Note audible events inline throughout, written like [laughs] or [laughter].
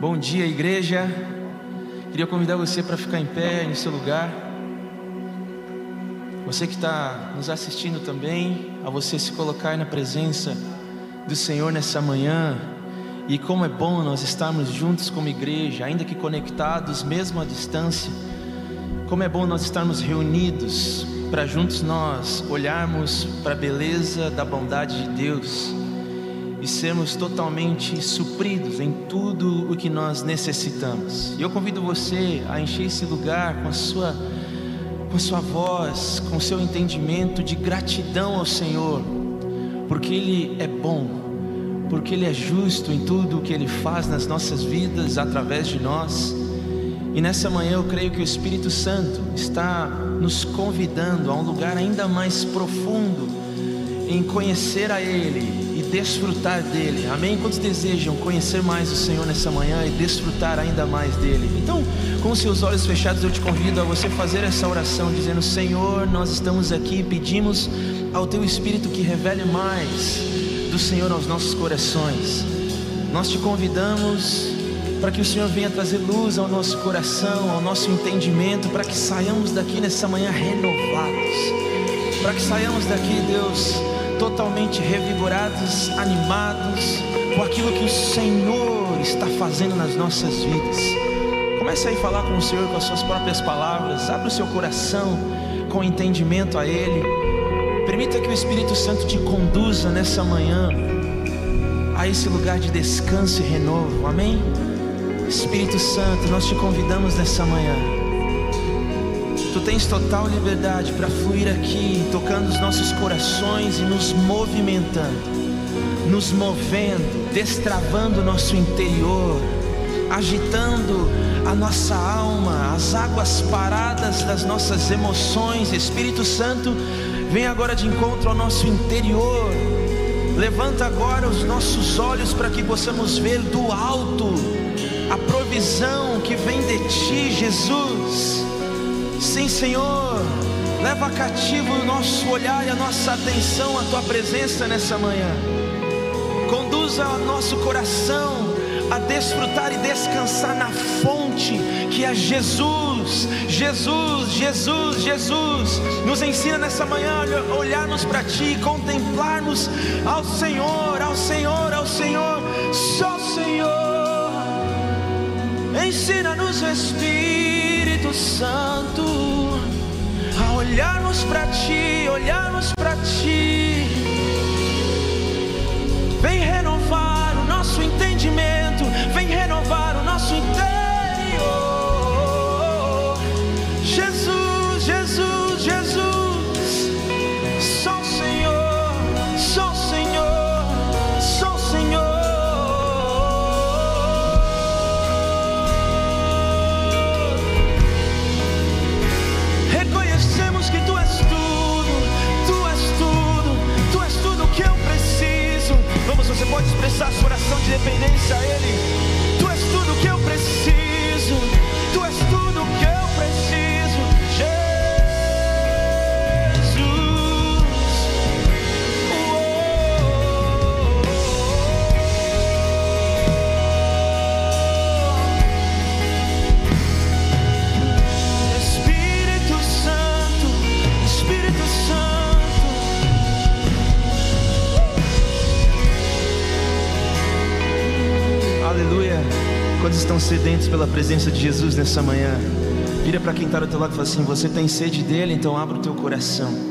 Bom dia, igreja. Queria convidar você para ficar em pé no seu lugar. Você que está nos assistindo também, a você se colocar na presença do Senhor nessa manhã. E como é bom nós estarmos juntos como igreja, ainda que conectados, mesmo à distância. Como é bom nós estarmos reunidos para juntos nós olharmos para a beleza da bondade de Deus e sermos totalmente supridos em tudo o que nós necessitamos. E eu convido você a encher esse lugar com a sua com a sua voz, com o seu entendimento de gratidão ao Senhor, porque ele é bom, porque ele é justo em tudo o que ele faz nas nossas vidas através de nós. E nessa manhã eu creio que o Espírito Santo está nos convidando a um lugar ainda mais profundo em conhecer a Ele desfrutar dele. Amém? Quantos desejam conhecer mais o Senhor nessa manhã e desfrutar ainda mais dele? Então, com seus olhos fechados, eu te convido a você fazer essa oração, dizendo: Senhor, nós estamos aqui e pedimos ao Teu Espírito que revele mais do Senhor aos nossos corações. Nós te convidamos para que o Senhor venha trazer luz ao nosso coração, ao nosso entendimento, para que saiamos daqui nessa manhã renovados, para que saiamos daqui, Deus totalmente revigorados, animados com aquilo que o Senhor está fazendo nas nossas vidas. Comece aí a falar com o Senhor com as suas próprias palavras, abra o seu coração com entendimento a Ele. Permita que o Espírito Santo te conduza nessa manhã a esse lugar de descanso e renovo. Amém? Espírito Santo, nós te convidamos nessa manhã Tu tens total liberdade para fluir aqui, tocando os nossos corações e nos movimentando, nos movendo, destravando o nosso interior, agitando a nossa alma, as águas paradas das nossas emoções. Espírito Santo, vem agora de encontro ao nosso interior. Levanta agora os nossos olhos para que possamos ver do alto a provisão que vem de ti, Jesus Sim, Senhor, leva cativo o nosso olhar e a nossa atenção à tua presença nessa manhã. Conduza o nosso coração a desfrutar e descansar na fonte que é Jesus. Jesus, Jesus, Jesus. Nos ensina nessa manhã a olharmos para Ti, contemplarmos ao Senhor, ao Senhor, ao Senhor, só Senhor. Ensina-nos, Espírito Santo, olharmos para Ti, olharmos para Ti. Vem renovar o nosso entendimento, expressar sua oração de dependência a Ele. Quantos estão sedentos pela presença de Jesus nessa manhã? Vira para quem está do teu lado e fala assim: Você tem sede dele, então abra o teu coração.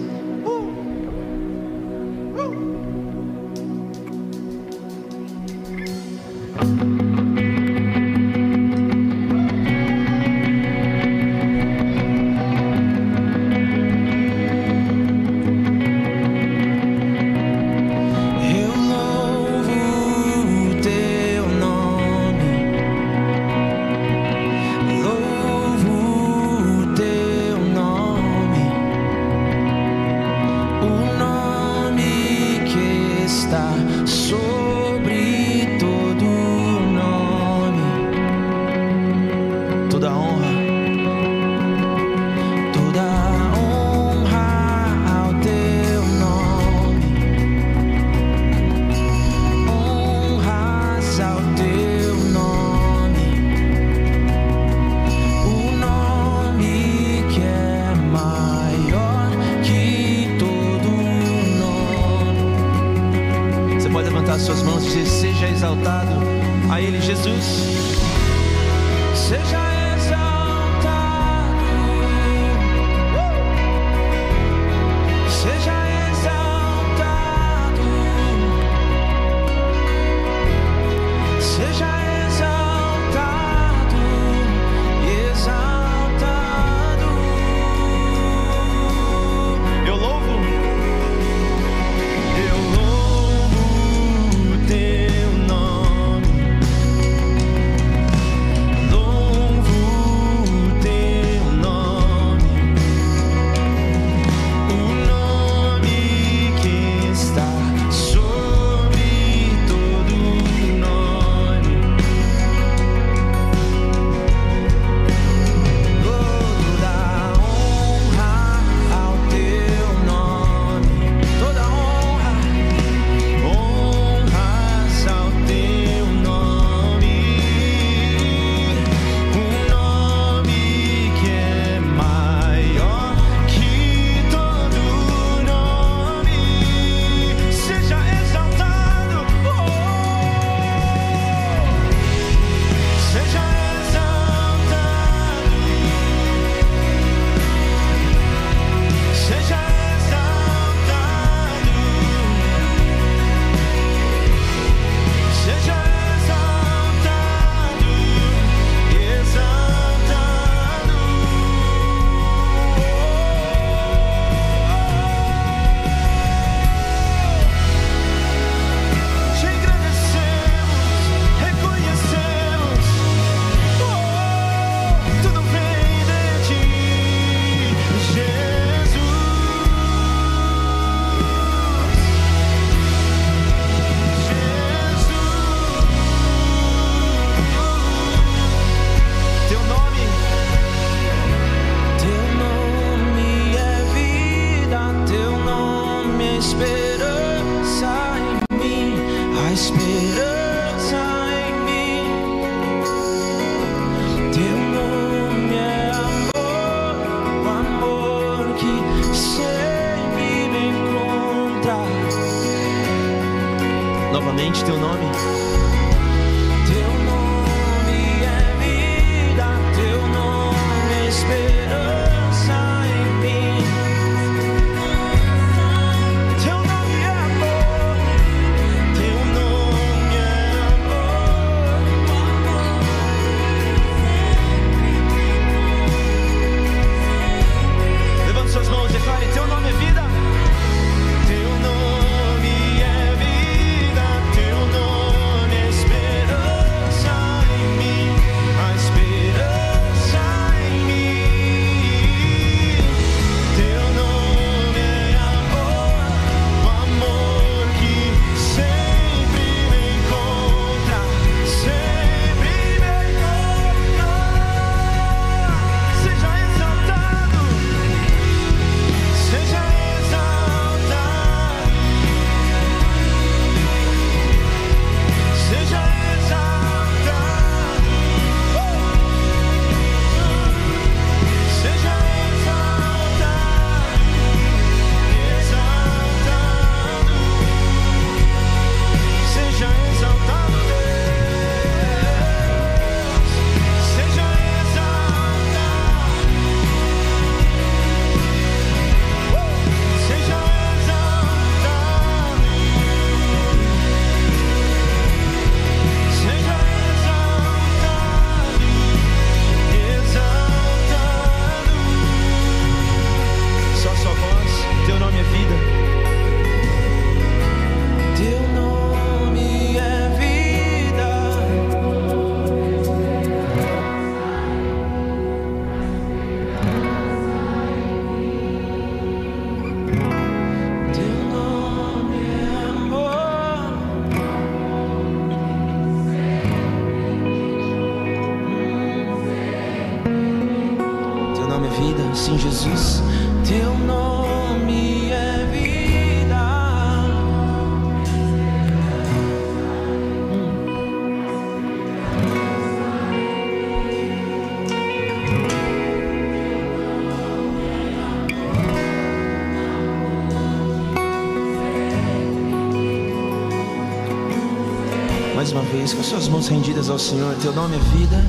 vidas ao Senhor. Teu nome é vida.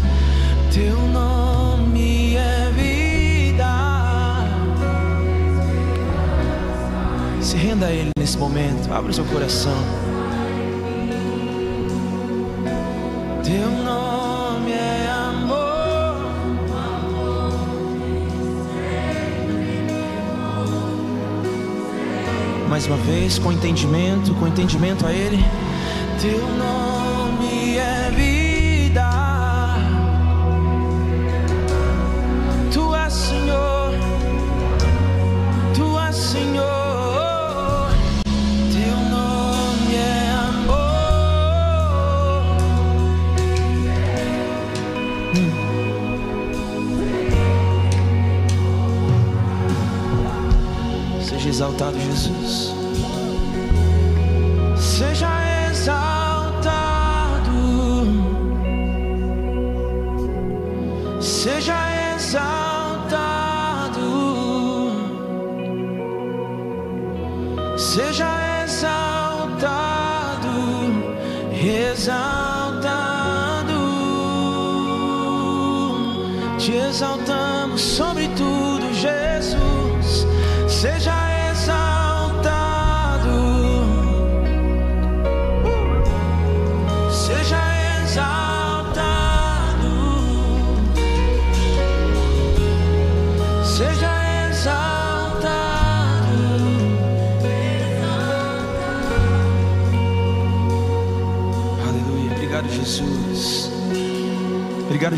Teu nome é vida. Se renda a Ele nesse momento. Abra o seu coração. Teu nome é amor. Mais uma vez, com entendimento, com entendimento a Ele. Teu nome.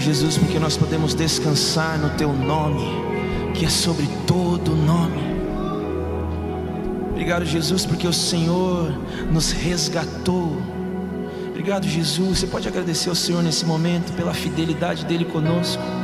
Jesus, porque nós podemos descansar no Teu nome, que é sobre todo nome. Obrigado, Jesus, porque o Senhor nos resgatou. Obrigado, Jesus. Você pode agradecer ao Senhor nesse momento pela fidelidade dele conosco.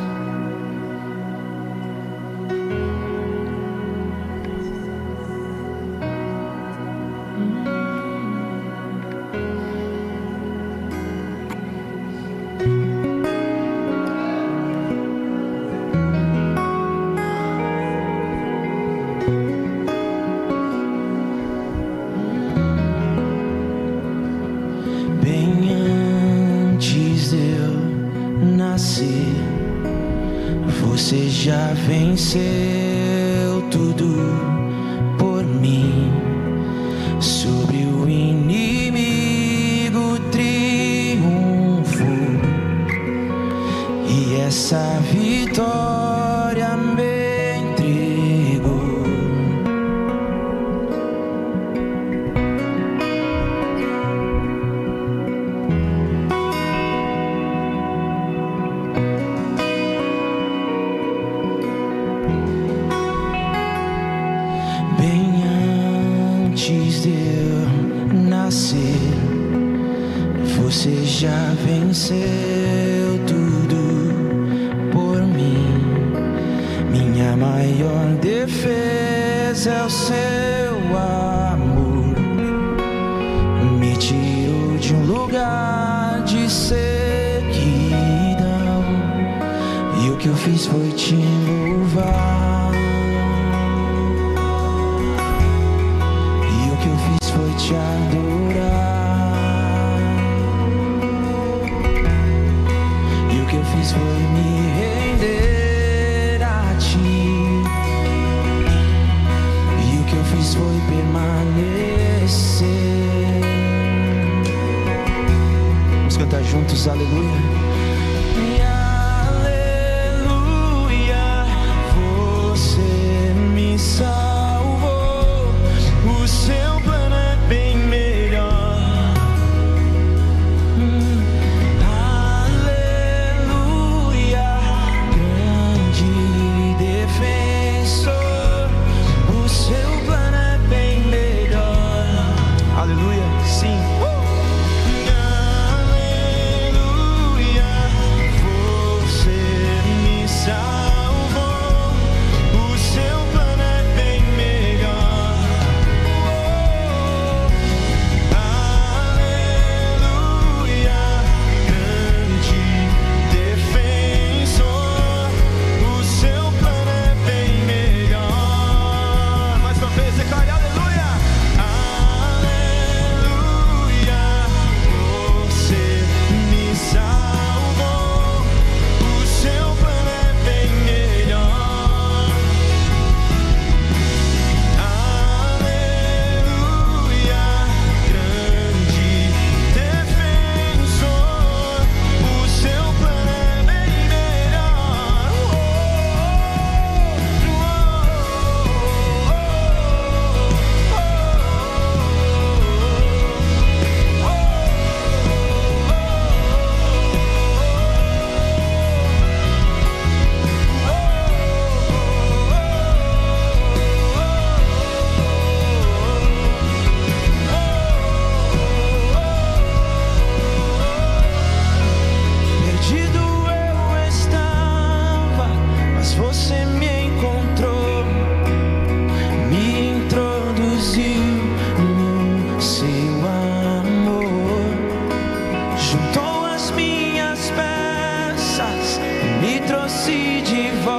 trouxe de volta.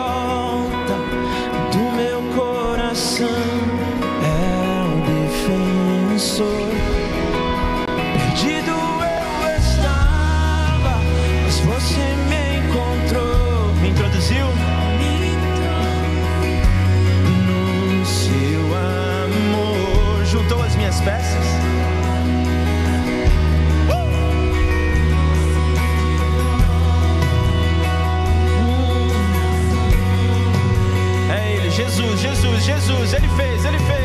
Jesus, ele fez, ele fez.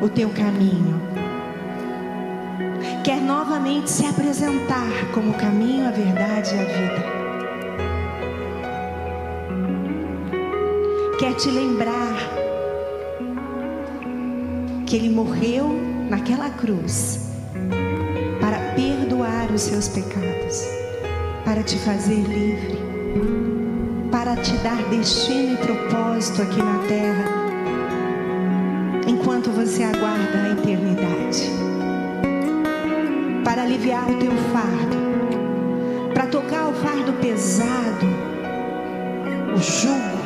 o teu caminho. Quer novamente se apresentar como o caminho, a verdade e a vida. Quer te lembrar que ele morreu naquela cruz para perdoar os seus pecados, para te fazer livre, para te dar destino e propósito aqui na terra enquanto você aguarda a eternidade, para aliviar o teu fardo, para tocar o fardo pesado, o jugo,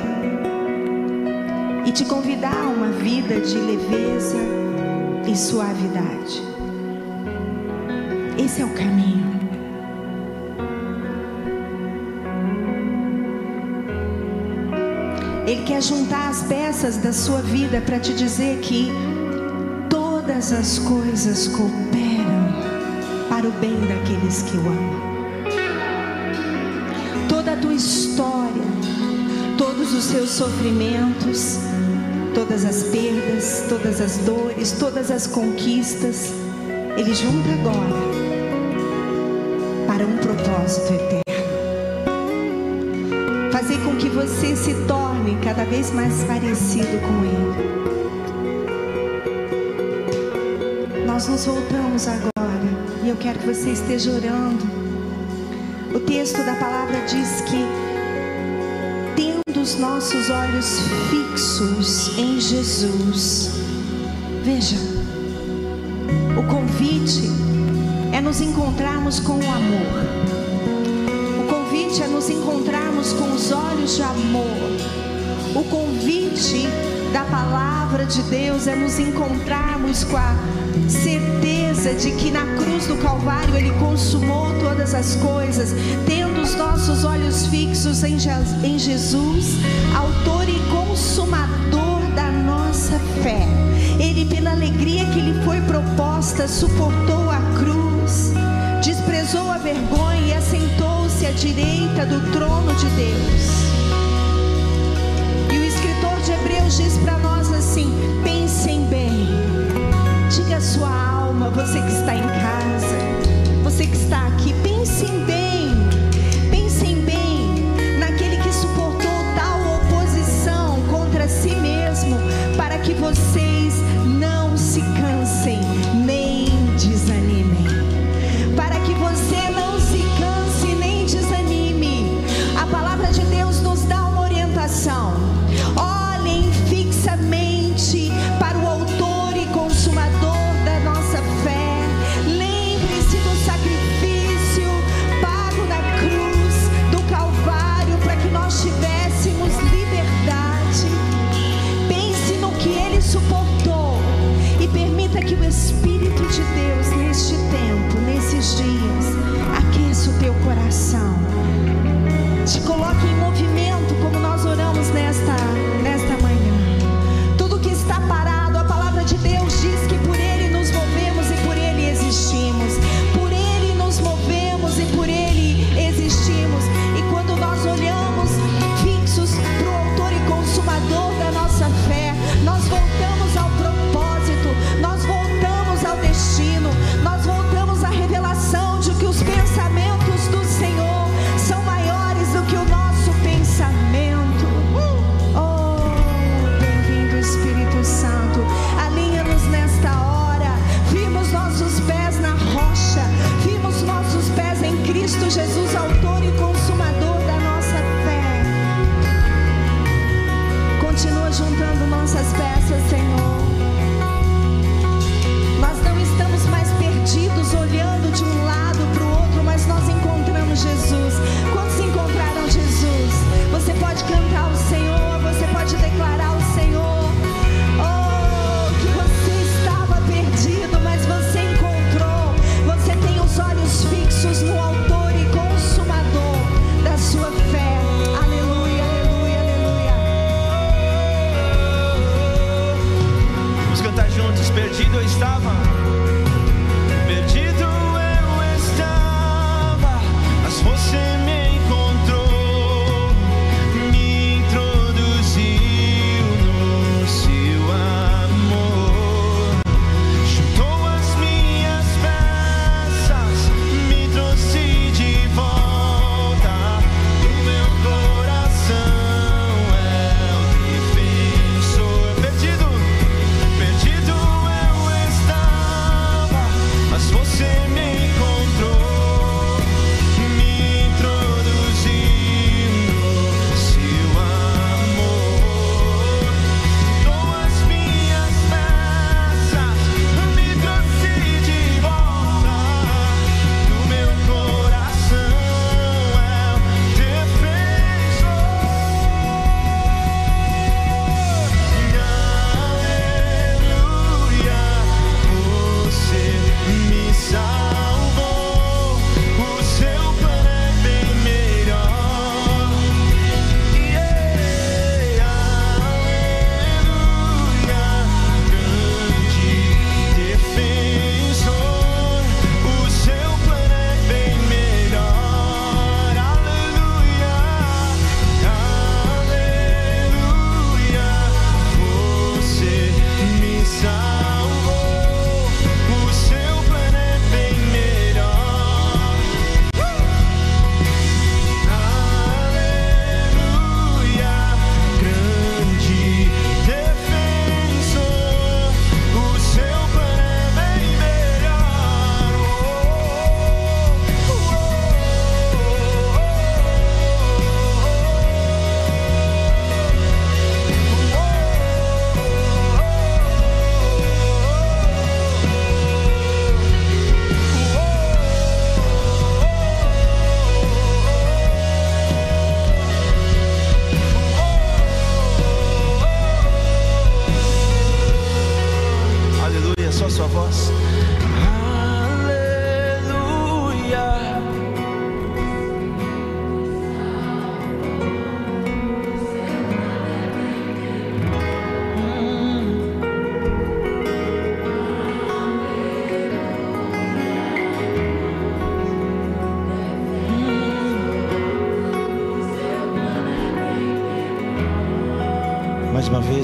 e te convidar a uma vida de leveza e suavidade. Esse é o caminho. Ele quer juntar as peças da sua vida para te dizer que todas as coisas cooperam para o bem daqueles que o amam. Toda a tua história, todos os seus sofrimentos, todas as perdas, todas as dores, todas as conquistas, Ele junta agora para um propósito eterno. Fazer com que você se torne cada vez mais parecido com Ele. Nós nos voltamos agora e eu quero que você esteja orando. O texto da palavra diz que tendo os nossos olhos fixos em Jesus, veja, o convite é nos encontrarmos com o amor. O convite é nos encontrarmos com os olhos de amor. O convite da palavra de Deus é nos encontrarmos com a certeza de que na cruz do Calvário Ele consumou todas as coisas, tendo os nossos olhos fixos em, Jesus, Autor e Consumador da nossa fé. Ele, pela alegria que lhe foi proposta, suportou a cruz, desprezou a vergonha e assentou-se à direita do trono de Deus. Hebreus diz para nós assim: pensem bem, diga a sua alma, você que está em casa, você que está aqui, pensem bem, coração.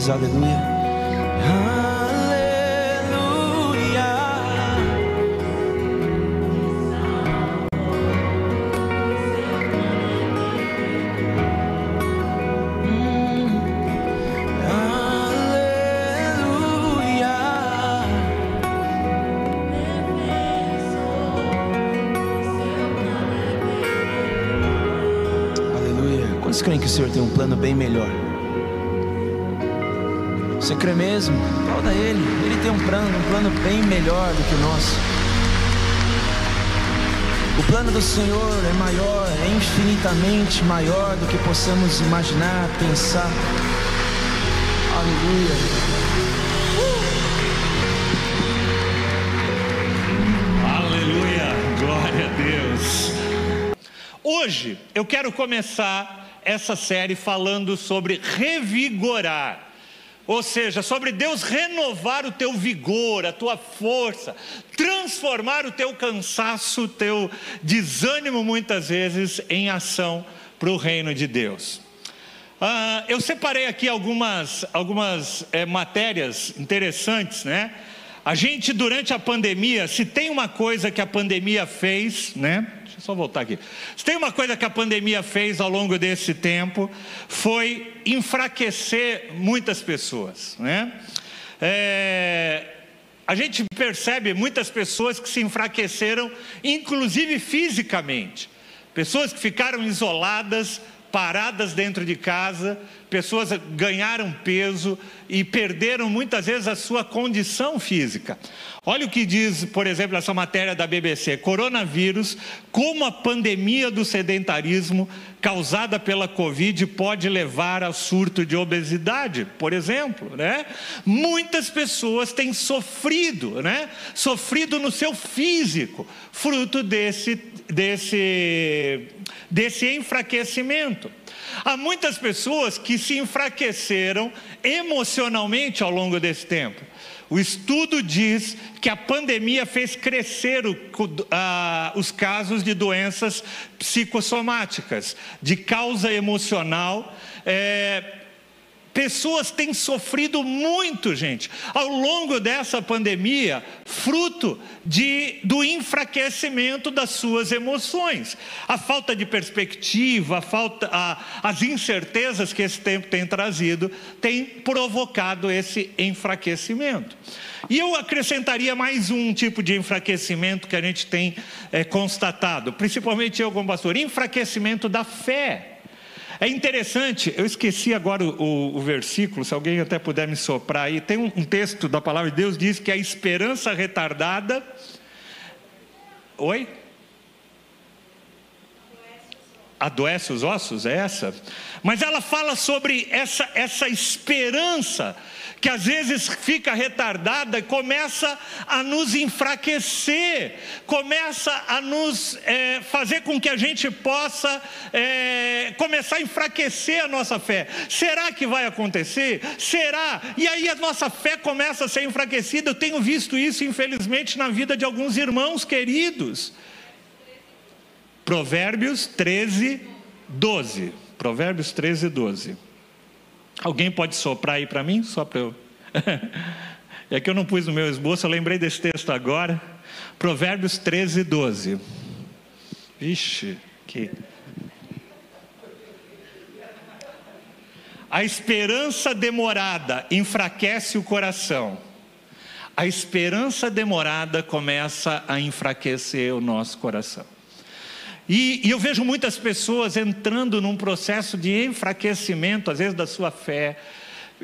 Vez, aleluia. Aleluia. Hum, Aleluia. Aleluia. Quantos creem que o Senhor tem um plano bem melhor? Você crê mesmo? Aplauda Ele. Ele tem um plano, um plano bem melhor do que o nosso. O plano do Senhor é maior, é infinitamente maior do que possamos imaginar, pensar. Aleluia. Aleluia, glória a Deus. Hoje eu quero começar essa série falando sobre revigorar. Ou seja, sobre Deus renovar o teu vigor, a tua força, transformar o teu cansaço, o teu desânimo, muitas vezes, em ação para o reino de Deus. Ah, eu separei aqui algumas, algumas eh, matérias interessantes, né? A gente, durante a pandemia, se tem uma coisa que a pandemia fez, né? Deixa eu só voltar aqui. Se tem uma coisa que a pandemia fez ao longo desse tempo, foi enfraquecer muitas pessoas, né? É, a gente percebe muitas pessoas que se enfraqueceram, inclusive fisicamente. Pessoas que ficaram isoladas, paradas dentro de casa, pessoas ganharam peso e perderam muitas vezes a sua condição física. Olha o que diz, por exemplo, essa matéria da BBC: coronavírus, como a pandemia do sedentarismo causada pela Covid pode levar a surto de obesidade, por exemplo, né? Muitas pessoas têm sofrido, né? Sofrido no seu físico, fruto desse desse desse enfraquecimento. Há muitas pessoas que se enfraqueceram emocionalmente ao longo desse tempo. O estudo diz que a pandemia fez crescer o, os casos de doenças psicossomáticas, de causa emocional. É, Pessoas têm sofrido muito, gente, ao longo dessa pandemia, fruto de, do enfraquecimento das suas emoções. A falta de perspectiva, a falta, a, as incertezas que esse tempo tem trazido, tem provocado esse enfraquecimento. E eu acrescentaria mais um tipo de enfraquecimento que a gente tem é, constatado, principalmente eu como pastor: enfraquecimento da fé. É interessante, eu esqueci agora o, o, o, versículo, se alguém até puder me soprar aí. Tem um, um texto da palavra de Deus diz que a esperança retardada. Oi? Adoece os ossos, é essa? Mas ela fala sobre essa, essa esperança que às vezes fica retardada e começa a nos enfraquecer, começa a nos é, fazer com que a gente possa é, começar a enfraquecer a nossa fé. Será que vai acontecer? Será? E aí a nossa fé começa a ser enfraquecida. Eu tenho visto isso, infelizmente, na vida de alguns irmãos queridos. Provérbios 13, 12. Provérbios 13, 12. Alguém pode soprar aí para mim? Só para eu. [laughs] é que eu não pus no meu esboço, eu lembrei desse texto agora. Provérbios 13, 12. Vixe, que. A esperança demorada enfraquece o coração. A esperança demorada começa a enfraquecer o nosso coração. E, e, eu vejo muitas pessoas entrando num processo de enfraquecimento, às vezes, da sua fé.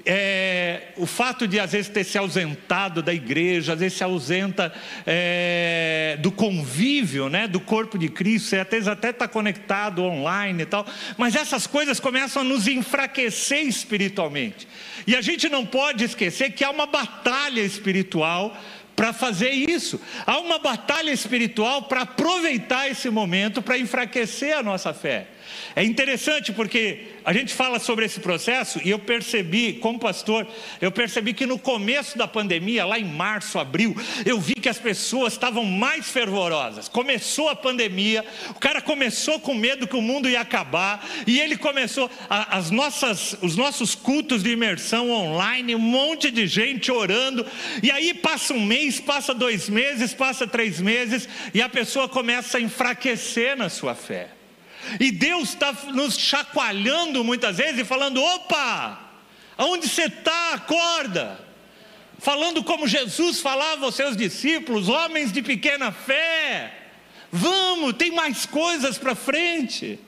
É, o fato de, às vezes, ter se ausentado da igreja, às vezes se ausenta é, do convívio, né, do corpo de Cristo, você até está conectado online e tal, mas essas coisas começam a nos enfraquecer espiritualmente. E a gente não pode esquecer que há uma batalha espiritual para fazer isso. Há uma batalha espiritual para aproveitar esse momento para enfraquecer a nossa fé. É interessante porque a gente fala sobre esse processo e eu percebi, como pastor, eu percebi que no começo da pandemia, lá em março, abril, eu vi que as pessoas estavam mais fervorosas. Começou a pandemia, o cara começou com medo que o mundo ia acabar e ele começou a, as nossas, os nossos cultos de imersão online, um monte de gente orando. E aí passa um mês, passa dois meses, passa três meses e a pessoa começa a enfraquecer na sua fé. E Deus está nos chacoalhando muitas vezes e falando: opa, aonde você está? Acorda. Falando como Jesus falava aos seus discípulos, homens de pequena fé. Vamos, tem mais coisas para frente.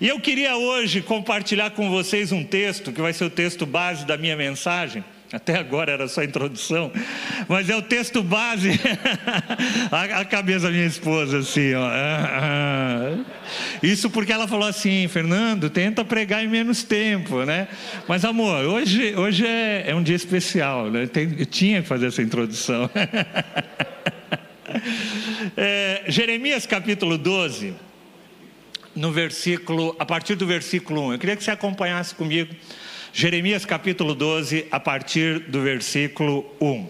E eu queria hoje compartilhar com vocês um texto, que vai ser o texto base da minha mensagem [laughs] até agora era só introdução, mas é o texto base. [laughs] a, cabeça da minha esposa, assim, ó. Isso porque ela falou assim, Fernando, tenta pregar em menos tempo, né? Mas amor, hoje, hoje é, é um dia especial, né? Tem, eu tinha que fazer essa introdução. [laughs] é, Jeremias capítulo 12, no versículo, a partir do versículo 1. Eu queria que você acompanhasse comigo Jeremias capítulo 12, a partir do versículo 1.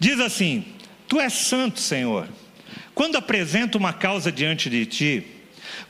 Diz assim: Tu és santo, Senhor, quando apresento uma causa diante de ti,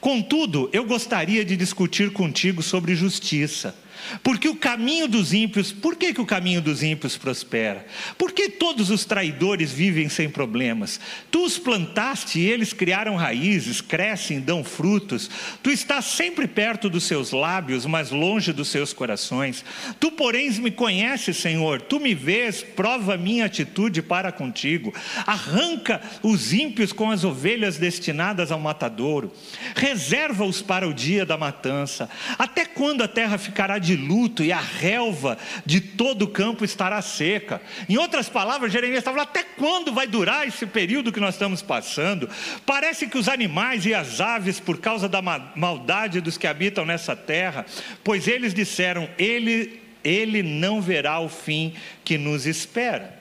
contudo, eu gostaria de discutir contigo sobre justiça porque o caminho dos ímpios, por que, que o caminho dos ímpios prospera? Por que todos os traidores vivem sem problemas? Tu os plantaste e eles criaram raízes, crescem, dão frutos. Tu estás sempre perto dos seus lábios, mas longe dos seus corações. Tu, porém, me conheces, Senhor. Tu me vês, prova minha atitude para contigo. Arranca os ímpios com as ovelhas destinadas ao matadouro. Reserva-os para o dia da matança. Até quando a terra ficará de luto e a relva de todo o campo estará seca. Em outras palavras, Jeremias estava falando: até quando vai durar esse período que nós estamos passando? Parece que os animais e as aves, por causa da maldade dos que habitam nessa terra, pois eles disseram: ele, ele não verá o fim que nos espera.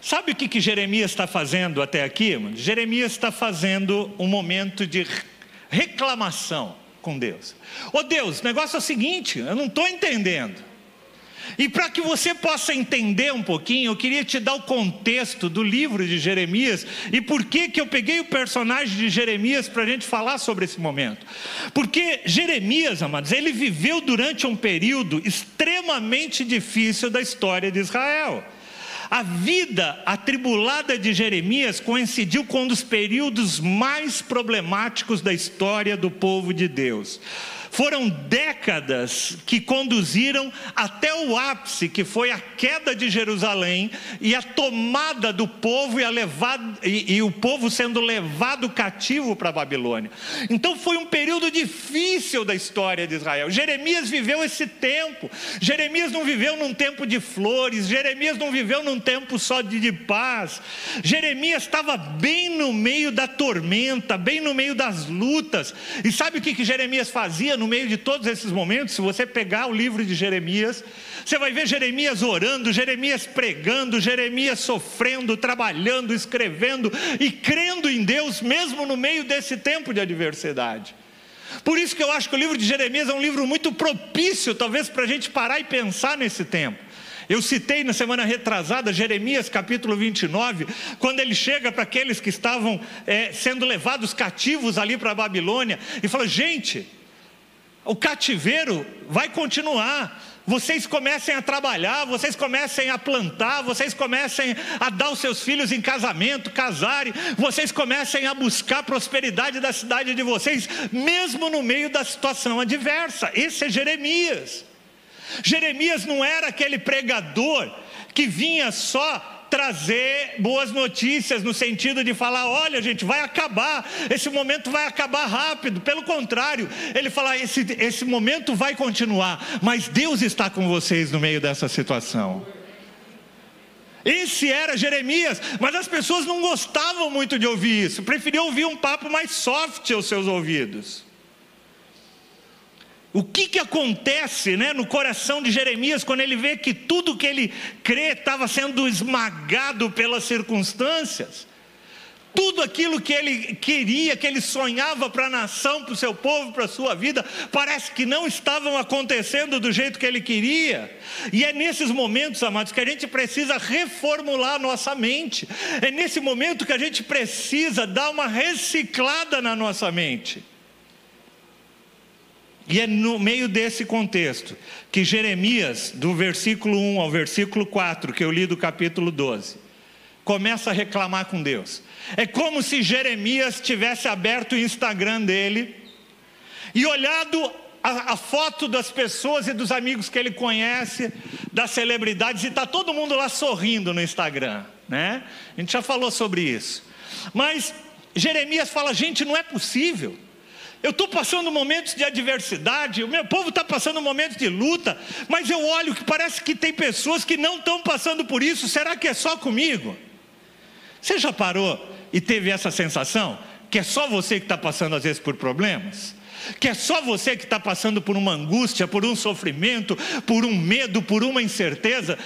Sabe o que, que Jeremias está fazendo até aqui? Jeremias está fazendo um momento de reclamação com Deus. Ô oh Deus, o negócio é o seguinte, eu não estou entendendo. E para que você possa entender um pouquinho, eu queria te dar o contexto do livro de Jeremias e por que, que eu peguei o personagem de Jeremias para a gente falar sobre esse momento. Porque Jeremias, amados, ele viveu durante um período extremamente difícil da história de Israel. A vida atribulada de Jeremias coincidiu com um dos períodos mais problemáticos da história do povo de Deus. Foram décadas que conduziram até o ápice, que foi a queda de Jerusalém e a tomada do povo e, e, e o povo sendo levado cativo para a Babilônia. Então foi um período difícil da história de Israel. Jeremias viveu esse tempo. Jeremias não viveu num tempo de flores, Jeremias não viveu num tempo só de, de paz. Jeremias estava bem no meio da tormenta, bem no meio das lutas. E sabe o que, que Jeremias fazia? No meio de todos esses momentos, se você pegar o livro de Jeremias, você vai ver Jeremias orando, Jeremias pregando, Jeremias sofrendo, trabalhando, escrevendo e crendo em Deus, mesmo no meio desse tempo de adversidade. Por isso que eu acho que o livro de Jeremias é um livro muito propício, talvez, para a gente parar e pensar nesse tempo. Eu citei na semana retrasada Jeremias capítulo 29, quando ele chega para aqueles que estavam é, sendo levados cativos ali para a Babilônia e fala: gente, o cativeiro vai continuar. Vocês comecem a trabalhar, vocês comecem a plantar, vocês comecem a dar os seus filhos em casamento, casarem, vocês comecem a buscar a prosperidade da cidade de vocês, mesmo no meio da situação adversa. Esse é Jeremias. Jeremias não era aquele pregador que vinha só trazer boas notícias, no sentido de falar: olha, gente, vai acabar, esse momento vai acabar rápido. Pelo contrário, ele fala: esse, esse momento vai continuar, mas Deus está com vocês no meio dessa situação. Esse era Jeremias, mas as pessoas não gostavam muito de ouvir isso, preferiam ouvir um papo mais soft aos seus ouvidos. O que, que acontece né, no coração de Jeremias quando ele vê que tudo que ele crê estava sendo esmagado pelas circunstâncias? Tudo aquilo que ele queria, que ele sonhava para a nação, para o seu povo, para a sua vida, parece que não estavam acontecendo do jeito que ele queria. E é nesses momentos, amados, que a gente precisa reformular a nossa mente. É nesse momento que a gente precisa dar uma reciclada na nossa mente. E é no meio desse contexto que Jeremias, do versículo 1 ao versículo 4, que eu li do capítulo 12, começa a reclamar com Deus. É como se Jeremias tivesse aberto o Instagram dele e olhado a, a, foto das pessoas e dos amigos que ele conhece, das celebridades, e está todo mundo lá sorrindo no Instagram, né? A gente já falou sobre isso. Mas Jeremias fala: gente, não é possível. Eu estou passando momentos de adversidade, o meu povo está passando momentos de luta, mas eu olho que parece que tem pessoas que não estão passando por isso. Será que é só comigo? Você já parou e teve essa sensação? Que é só você que está passando às vezes por problemas? Que é só você que está passando por uma angústia, por um sofrimento, por um medo, por uma incerteza?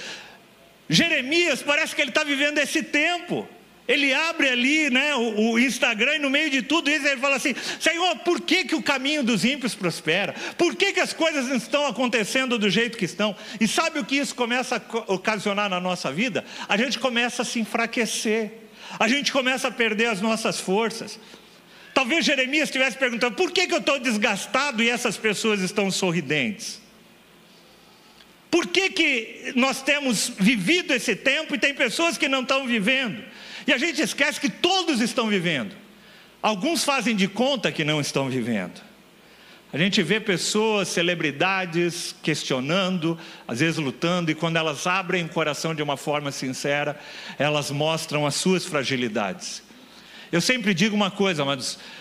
Jeremias parece que ele está vivendo esse tempo. Ele abre ali né, o, o, Instagram e no meio de tudo isso ele fala assim: Senhor, por que, que o caminho dos ímpios prospera? Por que, que as coisas não estão acontecendo do jeito que estão? E sabe o que isso começa a ocasionar na nossa vida? A gente começa a se enfraquecer a gente começa a perder as nossas forças. Talvez Jeremias estivesse perguntando: por que, que eu estou desgastado e essas pessoas estão sorridentes? Por que, que nós temos vivido esse tempo e tem pessoas que não estão vivendo? E a gente esquece que todos estão vivendo. Alguns fazem de conta que não estão vivendo. A gente vê pessoas, celebridades, questionando, às vezes lutando, e quando elas abrem o coração de uma forma sincera, elas mostram as suas fragilidades. Eu sempre digo uma coisa,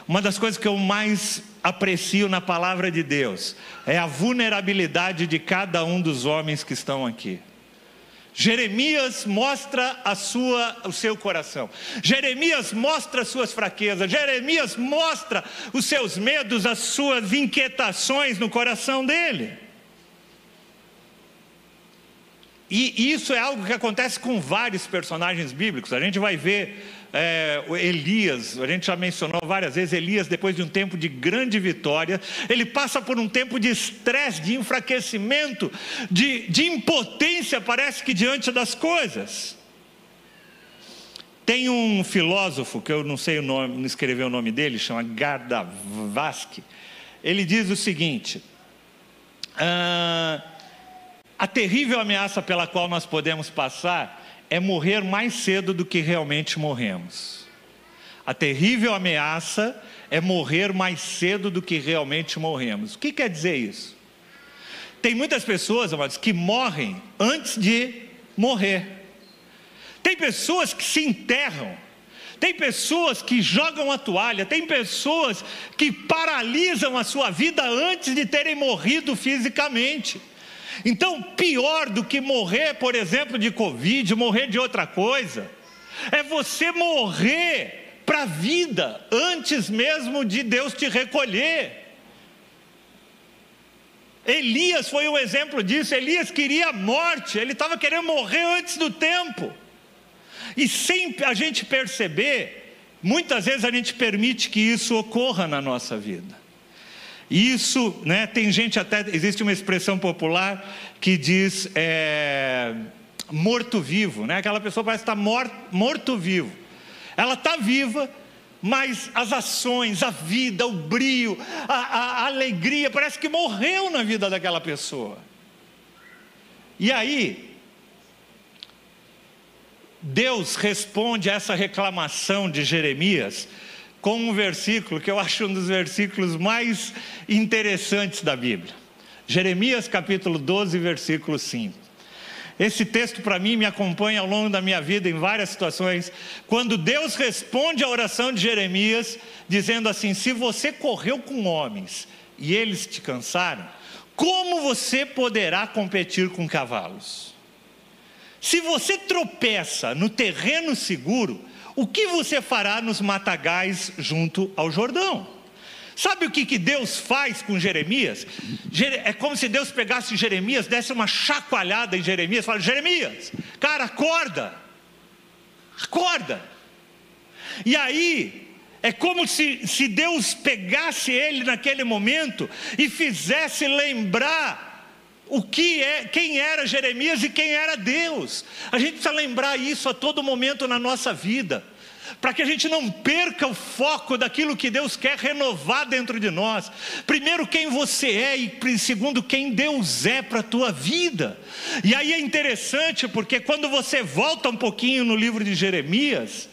uma das coisas que eu mais aprecio na palavra de Deus é a vulnerabilidade de cada um dos homens que estão aqui. Jeremias mostra a sua, o seu coração. Jeremias mostra as suas fraquezas. Jeremias mostra os seus medos, as suas inquietações no coração dele. E isso é algo que acontece com vários personagens bíblicos. A gente vai ver é, Elias, a gente já mencionou várias vezes, Elias, depois de um tempo de grande vitória, ele passa por um tempo de estresse, de enfraquecimento, de, de impotência, parece que diante das coisas. Tem um filósofo, que eu não sei o nome, não escrevi o nome dele, chama Gardavasky. Ele diz o seguinte: ah, a terrível ameaça pela qual nós podemos passar é morrer mais cedo do que realmente morremos. A terrível ameaça é morrer mais cedo do que realmente morremos. O que quer dizer isso? Tem muitas pessoas, amados, que morrem antes de morrer. Tem pessoas que se enterram. Tem pessoas que jogam a toalha, tem pessoas que paralisam a sua vida antes de terem morrido fisicamente. Então, pior do que morrer, por exemplo, de Covid, morrer de outra coisa, é você morrer para a vida antes mesmo de Deus te recolher. Elias foi um exemplo disso. Elias queria a morte, ele estava querendo morrer antes do tempo. E sem a gente perceber, muitas vezes a gente permite que isso ocorra na nossa vida. Isso, né, tem gente até, existe uma expressão popular que diz é, morto-vivo, né? aquela pessoa parece estar morto-vivo. Ela está viva, mas as ações, a vida, o brio, a, a, a alegria, parece que morreu na vida daquela pessoa. E aí, Deus responde a essa reclamação de Jeremias com um versículo que eu acho um dos versículos mais interessantes da Bíblia. Jeremias capítulo 12, versículo 5. Esse texto para mim me acompanha ao longo da minha vida em várias situações, quando Deus responde à oração de Jeremias, dizendo assim: Se você correu com homens e eles te cansaram, como você poderá competir com cavalos? Se você tropeça no terreno seguro, o que você fará nos matagais junto ao Jordão? Sabe o que, que Deus faz com Jeremias? É como se Deus pegasse Jeremias, desse uma chacoalhada em Jeremias, fala: Jeremias, cara, acorda, acorda. E aí, é como se, se Deus pegasse ele naquele momento e fizesse lembrar o que é, quem era Jeremias e quem era Deus. A gente precisa lembrar isso a todo momento na nossa vida para que a gente não perca o foco daquilo que Deus quer renovar dentro de nós. Primeiro, quem você é, e segundo, quem Deus é para a tua vida. E aí é interessante, porque quando você volta um pouquinho no livro de Jeremias,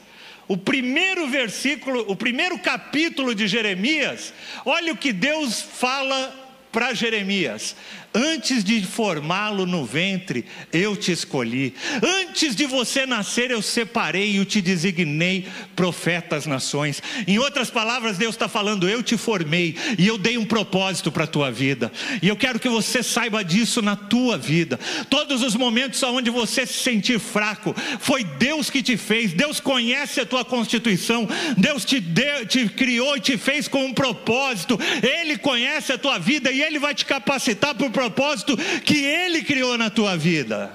o primeiro versículo, o primeiro capítulo de Jeremias, olha o que Deus fala para Jeremias: Antes de formá-lo no ventre, eu te escolhi. Antes de você nascer, eu separei e te designei profeta às nações. Em outras palavras, Deus está falando: eu te formei e eu dei um propósito para a tua vida. E eu quero que você saiba disso na tua vida. Todos os momentos onde você se sentir fraco, foi Deus que te fez. Deus conhece a tua constituição. Deus te, deu, te criou e te fez com um propósito. Ele conhece a tua vida e Ele vai te capacitar para o propósito que Ele criou na tua vida.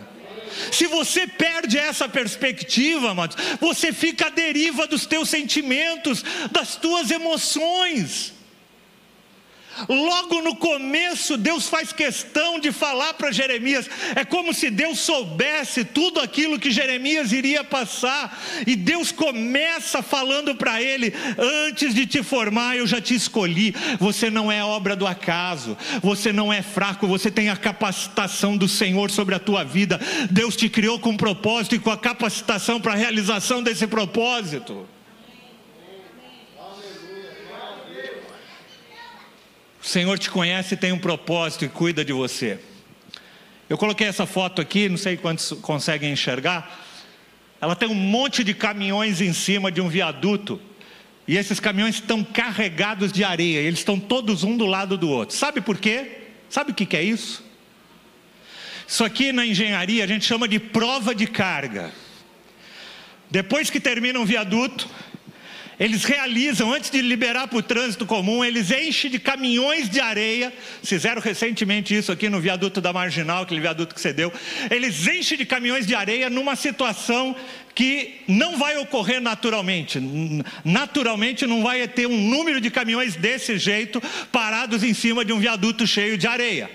Se você perde essa perspectiva, amados, você fica à deriva dos teus sentimentos, das tuas emoções. Logo no começo, Deus faz questão de falar para Jeremias. É como se Deus soubesse tudo aquilo que Jeremias iria passar. E Deus começa falando para ele: Antes de te formar, eu já te escolhi. Você não é obra do acaso. Você não é fraco. Você tem a capacitação do Senhor sobre a tua vida. Deus te criou com um propósito e com a capacitação para a realização desse propósito. O Senhor te conhece e tem um propósito e cuida de você. Eu coloquei essa foto aqui, não sei quantos conseguem enxergar. Ela tem um monte de caminhões em cima de um viaduto. E esses caminhões estão carregados de areia, eles estão todos um do lado do outro. Sabe por quê? Sabe o que é isso? Isso aqui na engenharia a gente chama de prova de carga. Depois que termina um viaduto, eles realizam, antes de liberar para o trânsito comum, eles enchem de caminhões de areia. Fizeram recentemente isso aqui no viaduto da Marginal, aquele viaduto que cedeu. Eles enchem de caminhões de areia numa situação que não vai ocorrer naturalmente. Naturalmente não vai ter um número de caminhões desse jeito parados em cima de um viaduto cheio de areia.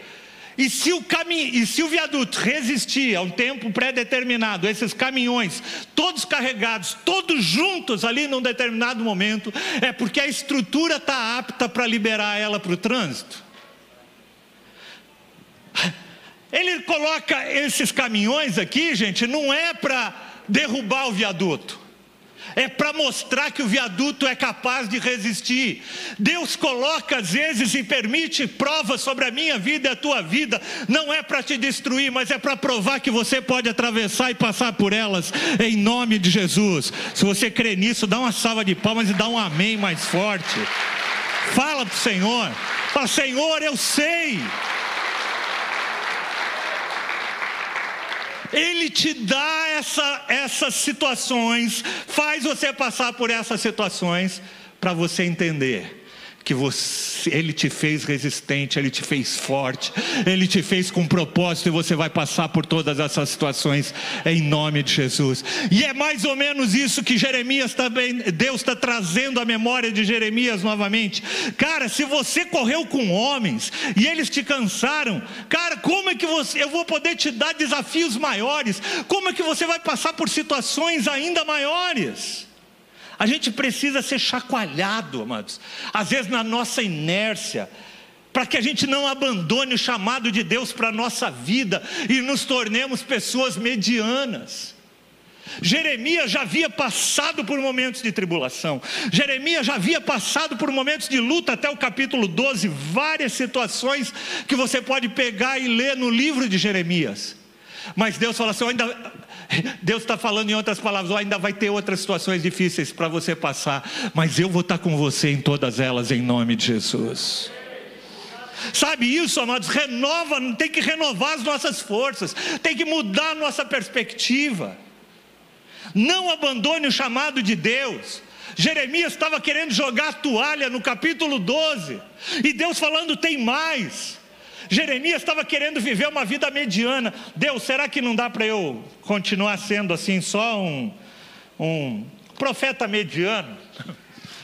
E se o caminho, e se o viaduto resistir a um tempo pré-determinado, esses caminhões, todos carregados, todos juntos ali num determinado momento, é porque a estrutura está apta para liberar ela para o trânsito. Ele coloca esses caminhões aqui, gente, não é para derrubar o viaduto é para mostrar que o viaduto é capaz de resistir. Deus coloca às vezes e permite provas sobre a minha vida e a tua vida, não é para te destruir, mas é para provar que você pode atravessar e passar por elas, em nome de Jesus. Se você crê nisso, dá uma salva de palmas e dá um amém mais forte. Fala para o Senhor, fala, Senhor, eu sei. Ele te dá essa, essas situações, faz você passar por essas situações, para você entender que você, Ele te fez resistente, Ele te fez forte, Ele te fez com propósito e você vai passar por todas essas situações em nome de Jesus. E é mais ou menos isso que Jeremias também, Deus está trazendo à memória de Jeremias novamente. Cara, se você correu com homens e eles te cansaram, cara, como é que você, eu vou poder te dar desafios maiores? Como é que você vai passar por situações ainda maiores? A gente precisa ser chacoalhado, amados, às vezes na nossa inércia, para que a gente não abandone o chamado de Deus para a nossa vida e nos tornemos pessoas medianas. Jeremias já havia passado por momentos de tribulação, Jeremias já havia passado por momentos de luta, até o capítulo 12, várias situações que você pode pegar e ler no livro de Jeremias. Mas Deus fala assim: ainda, [laughs] Deus está falando em outras palavras, ainda vai ter outras situações difíceis para você passar, mas eu vou estar tá com você em todas elas, em nome de Jesus. Sabe isso, amados? Renova, tem que renovar as nossas forças, tem que mudar a nossa perspectiva. Não abandone o chamado de Deus. Jeremias estava querendo jogar a toalha no capítulo 12, e Deus falando: tem mais. Jeremias estava querendo viver uma vida mediana. Deus, será que não dá para eu continuar sendo assim, só um, um profeta mediano?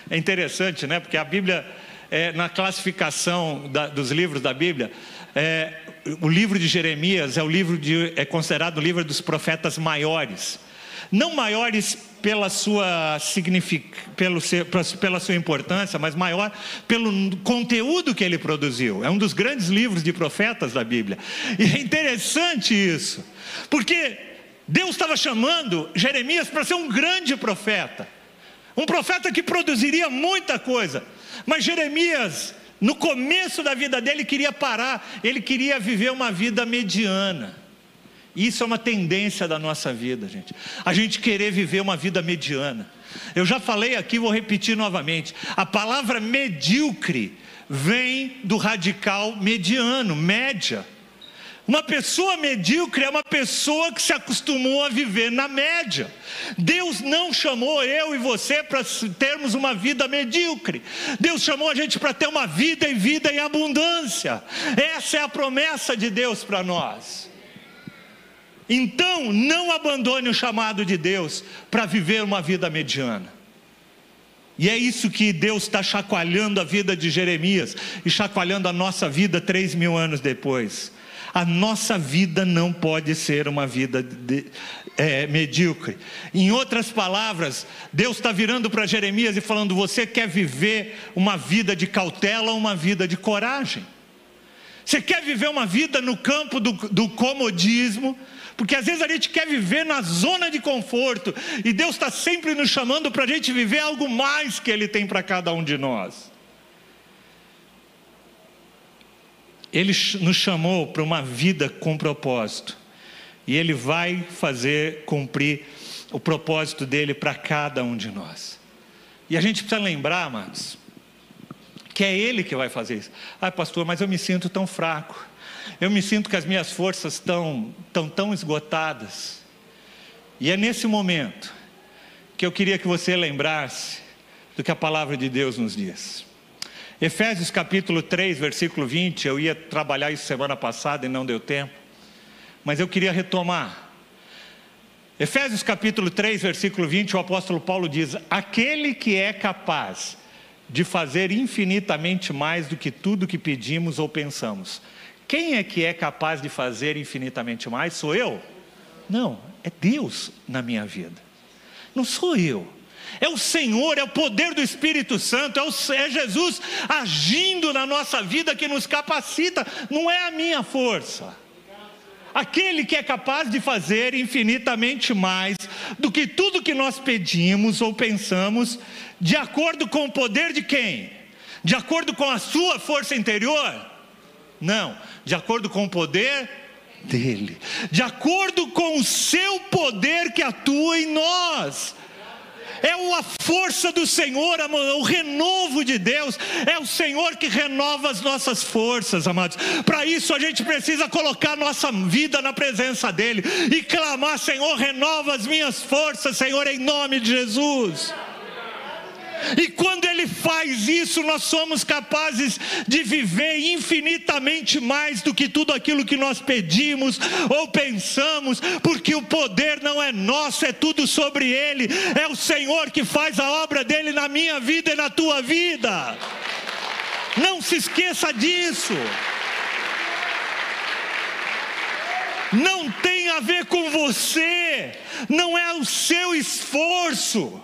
É interessante, né? Porque a Bíblia, é, na classificação da, dos livros da Bíblia, é, o livro de Jeremias é o livro de, é considerado o livro dos profetas maiores não maiores pela sua, pelo seu, pela sua importância, mas maior pelo conteúdo que ele produziu. É um dos grandes livros de profetas da Bíblia. E é interessante isso, porque Deus estava chamando Jeremias para ser um grande profeta, um profeta que produziria muita coisa, mas Jeremias. No começo da vida dele, queria parar, ele queria viver uma vida mediana. Isso é uma tendência da nossa vida, gente. A gente querer viver uma vida mediana. Eu já falei aqui, vou repetir novamente. A palavra medíocre vem do radical mediano, média. Uma pessoa medíocre é uma pessoa que se acostumou a viver na média. Deus não chamou eu e você para termos uma vida medíocre. Deus chamou a gente para ter uma vida e vida em abundância. Essa é a promessa de Deus para nós. Então, não abandone o chamado de Deus para viver uma vida mediana. E é isso que Deus está chacoalhando a vida de Jeremias e chacoalhando a nossa vida três mil anos depois. A nossa vida não pode ser uma vida de, é, medíocre. Em outras palavras, Deus está virando para Jeremias e falando: Você quer viver uma vida de cautela ou uma vida de coragem? Você quer viver uma vida no campo do, do comodismo? Porque às vezes a gente quer viver na zona de conforto, e Deus está sempre nos chamando para a gente viver algo mais que Ele tem para cada um de nós. Ele nos chamou para uma vida com propósito, e Ele vai fazer cumprir o propósito dele para cada um de nós. E a gente precisa lembrar, amados, que é Ele que vai fazer isso. Ah, pastor, mas eu me sinto tão fraco. Eu me sinto que as minhas forças estão tão, tão esgotadas. E é nesse momento que eu queria que você lembrasse do que a palavra de Deus nos diz. Efésios capítulo 3, versículo 20, eu ia trabalhar isso semana passada e não deu tempo, mas eu queria retomar. Efésios capítulo 3, versículo 20, o apóstolo Paulo diz: Aquele que é capaz de fazer infinitamente mais do que tudo que pedimos ou pensamos quem é que é capaz de fazer infinitamente mais? Sou eu? Não, é Deus na minha vida. Não sou eu. É o Senhor, é o poder do Espírito Santo, é, o, é Jesus agindo na nossa vida que nos capacita, não é a minha força. Aquele que é capaz de fazer infinitamente mais do que tudo que nós pedimos ou pensamos, de acordo com o poder de quem? De acordo com a sua força interior? Não, de acordo com o poder dele, de acordo com o seu poder que atua em nós. É a força do Senhor, o renovo de Deus, é o Senhor que renova as nossas forças, amados. Para isso a gente precisa colocar nossa vida na presença dEle e clamar: Senhor, renova as minhas forças, Senhor, em nome de Jesus. E quando Ele faz isso, nós somos capazes de viver infinitamente mais do que tudo aquilo que nós pedimos ou pensamos, porque o poder não é nosso, é tudo sobre Ele. É o Senhor que faz a obra dele na minha vida e na tua vida. Não se esqueça disso. Não tem a ver com você, não é o seu esforço.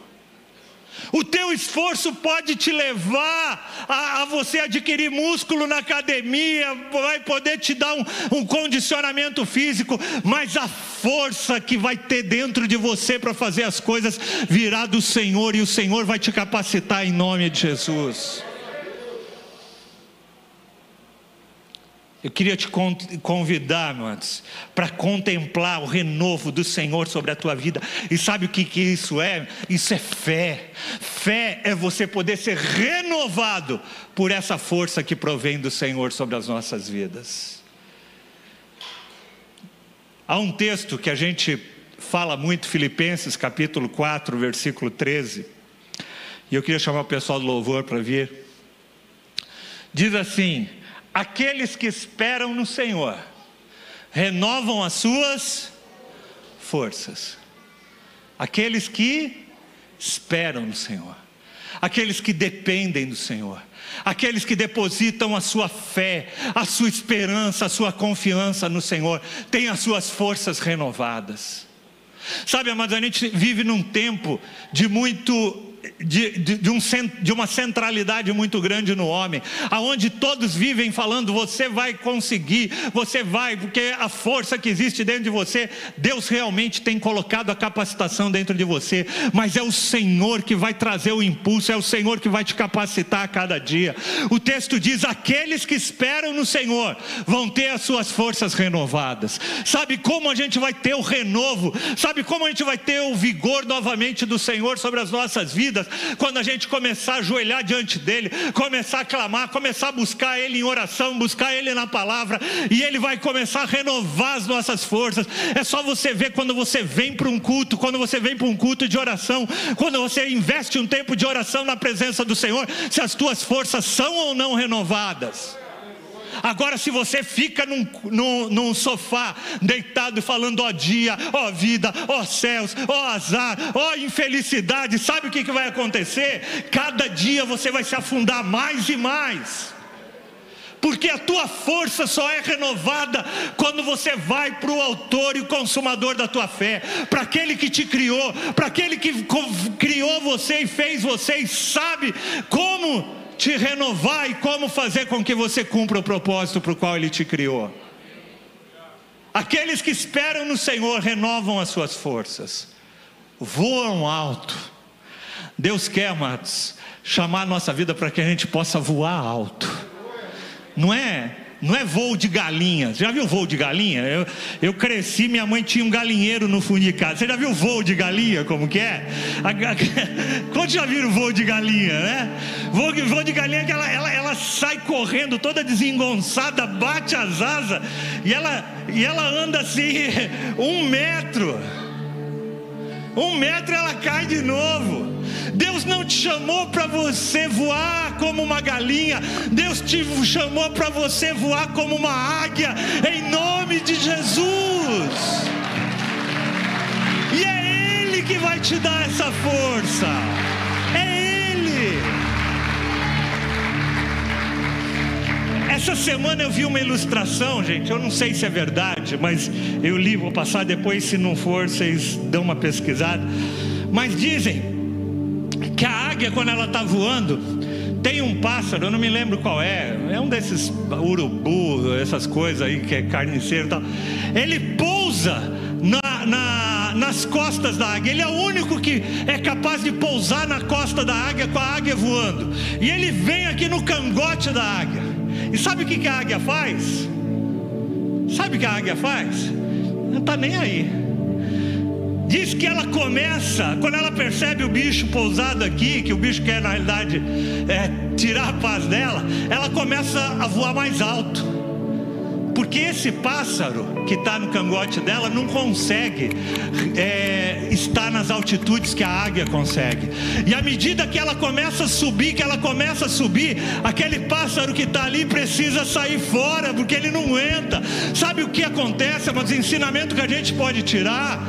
O teu esforço pode te levar a, a, você adquirir músculo na academia, vai poder te dar um, um condicionamento físico, mas a força que vai ter dentro de você para fazer as coisas virá do Senhor e o Senhor vai te capacitar em nome de Jesus. Eu queria te convidar, irmãos, para contemplar o renovo do Senhor sobre a tua vida. E sabe o que, que isso é? Isso é fé. Fé é você poder ser renovado por essa força que provém do Senhor sobre as nossas vidas. Há um texto que a gente fala muito, Filipenses capítulo 4, versículo 13, e eu queria chamar o pessoal do louvor para vir. Diz assim: aqueles que esperam no Senhor renovam as suas forças. Aqueles que esperam no Senhor, aqueles que dependem do Senhor, aqueles que depositam a sua fé, a sua esperança, a sua confiança no Senhor, têm as suas forças renovadas. Sabe, amados, a gente vive num tempo de muito de, de, de, um, de, uma centralidade muito grande no homem, aonde todos vivem falando: você vai conseguir, você vai, porque a força que existe dentro de você, Deus realmente tem colocado a capacitação dentro de você, mas é o Senhor que vai trazer o impulso, é o Senhor que vai te capacitar a cada dia. O texto diz: aqueles que esperam no Senhor vão ter as suas forças renovadas. Sabe como a gente vai ter o renovo? Sabe como a gente vai ter o vigor novamente do Senhor sobre as nossas vidas? Vidas, quando a gente começar a ajoelhar diante dEle, começar a clamar, começar a buscar Ele em oração, buscar Ele na palavra, e Ele vai começar a renovar as nossas forças. É só você ver quando você vem para um culto, quando você vem para um culto de oração, quando você investe um tempo de oração na presença do Senhor, se as tuas forças são ou não renovadas. Agora, se você fica num, num, num sofá, deitado falando ó dia, ó vida, ó céus, ó azar, ó infelicidade, sabe o que, que vai acontecer? Cada dia você vai se afundar mais e mais porque a tua força só é renovada quando você vai para o autor e consumador da tua fé, para aquele que te criou, para aquele que criou você e fez você e sabe como te renovar e como fazer com que você cumpra o propósito para o qual Ele te criou. Aqueles que esperam no Senhor renovam as suas forças, voam alto. Deus quer, amados, chamar a nossa vida para que a gente possa voar alto. Não é não é voo de galinha. Já viu voo de galinha? Eu, eu cresci, minha mãe tinha um galinheiro no fundo de casa. Você já viu voo de galinha? Como que é? [laughs] Quantos já viram voo de galinha, né? Voo, voo de galinha que ela, ela, ela sai correndo toda desengonçada, bate as asas e ela, e ela anda assim [laughs] um metro. Um metro ela cai de novo. Deus não te chamou para você voar como uma galinha, Deus te chamou para você voar como uma águia, em nome de Jesus. E é Ele que vai te dar essa força, Essa semana eu vi uma ilustração, gente. Eu não sei se é verdade, mas eu li, vou passar depois. Se não for, vocês dão uma pesquisada. Mas dizem que a águia, quando ela está voando, tem um pássaro, eu não me lembro qual é, é um desses urubu, essas coisas aí que é carniceiro e tal. Ele pousa na, na, nas costas da águia, ele é o único que é capaz de pousar na costa da águia com a águia voando. E ele vem aqui no cangote da águia. E sabe o que, a águia faz? Sabe o que a águia faz? Não está nem aí. Diz que ela começa, quando ela percebe o bicho pousado aqui, que o bicho quer na realidade é, tirar a paz dela, ela começa a voar mais alto. Porque esse pássaro que está no cangote dela não consegue é, estar nas altitudes que a águia consegue. E à medida que ela começa a subir, que ela começa a subir, aquele pássaro que está ali precisa sair fora, porque ele não aguenta. Sabe o que acontece? Mas o ensinamento que a gente pode tirar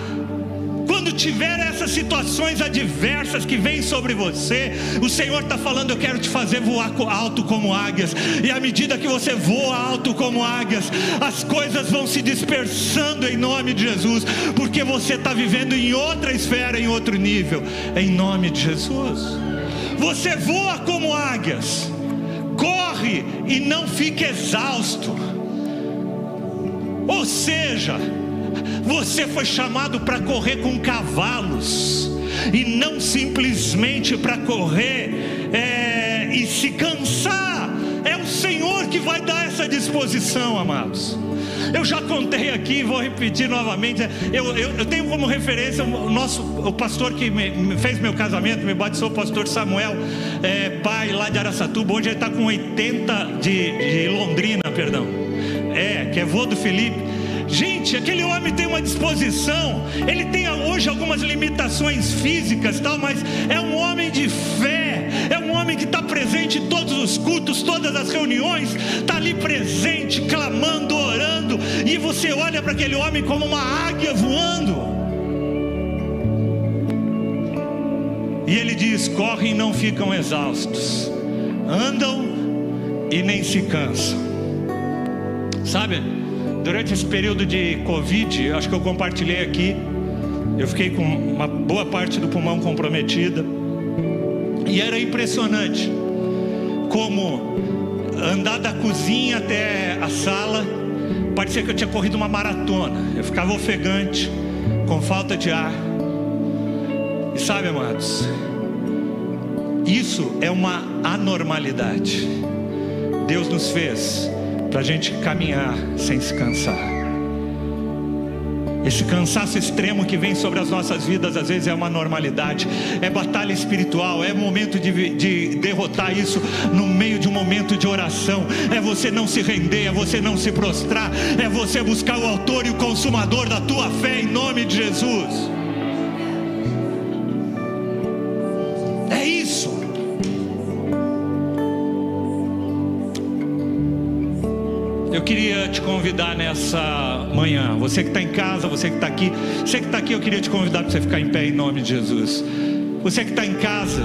tiver essas situações adversas que vêm sobre você, o Senhor está falando: Eu quero te fazer voar alto como águias. E à medida que você voa alto como águias, as coisas vão se dispersando em nome de Jesus, porque você está vivendo em outra esfera, em outro nível, em nome de Jesus. Você voa como águias, corre e não fique exausto. Ou seja, você foi chamado para correr com cavalos e não simplesmente para correr é, e se cansar. É o Senhor que vai dar essa disposição, amados. Eu já contei aqui, vou repetir novamente. Eu, eu, eu, tenho como referência o nosso o pastor que me, me fez meu casamento, me batizou, o pastor Samuel, é, pai lá de Araçatuba. Hoje ele está com 80 de, de Londrina, perdão. É, que é vô do Felipe. Gente, aquele homem tem uma disposição, ele tem hoje algumas limitações físicas, tal, mas é um homem de fé. É um homem que está presente em todos os cultos, todas as reuniões, está ali presente, clamando, orando, e você olha para aquele homem como uma águia voando. E ele diz: correm e não ficam exaustos, andam e nem se cansam. Sabe, durante esse período de Covid, acho que eu compartilhei aqui, eu fiquei com uma boa parte do pulmão comprometida, e era impressionante como andar da cozinha até a sala, parecia que eu tinha corrido uma maratona, eu ficava ofegante, com falta de ar. E sabe, amados, isso é uma anormalidade. Deus nos fez para a gente caminhar sem se cansar. Esse cansaço extremo que vem sobre as nossas vidas, às vezes é uma normalidade, é batalha espiritual, é momento de, de, derrotar isso no meio de um momento de oração. É você não se render, é você não se prostrar, é você buscar o Autor e o Consumador da tua fé em nome de Jesus. Te convidar nessa manhã. Você que está em casa, você que está aqui, você que está aqui, eu queria te convidar para você ficar em pé em nome de Jesus. Você que está em casa,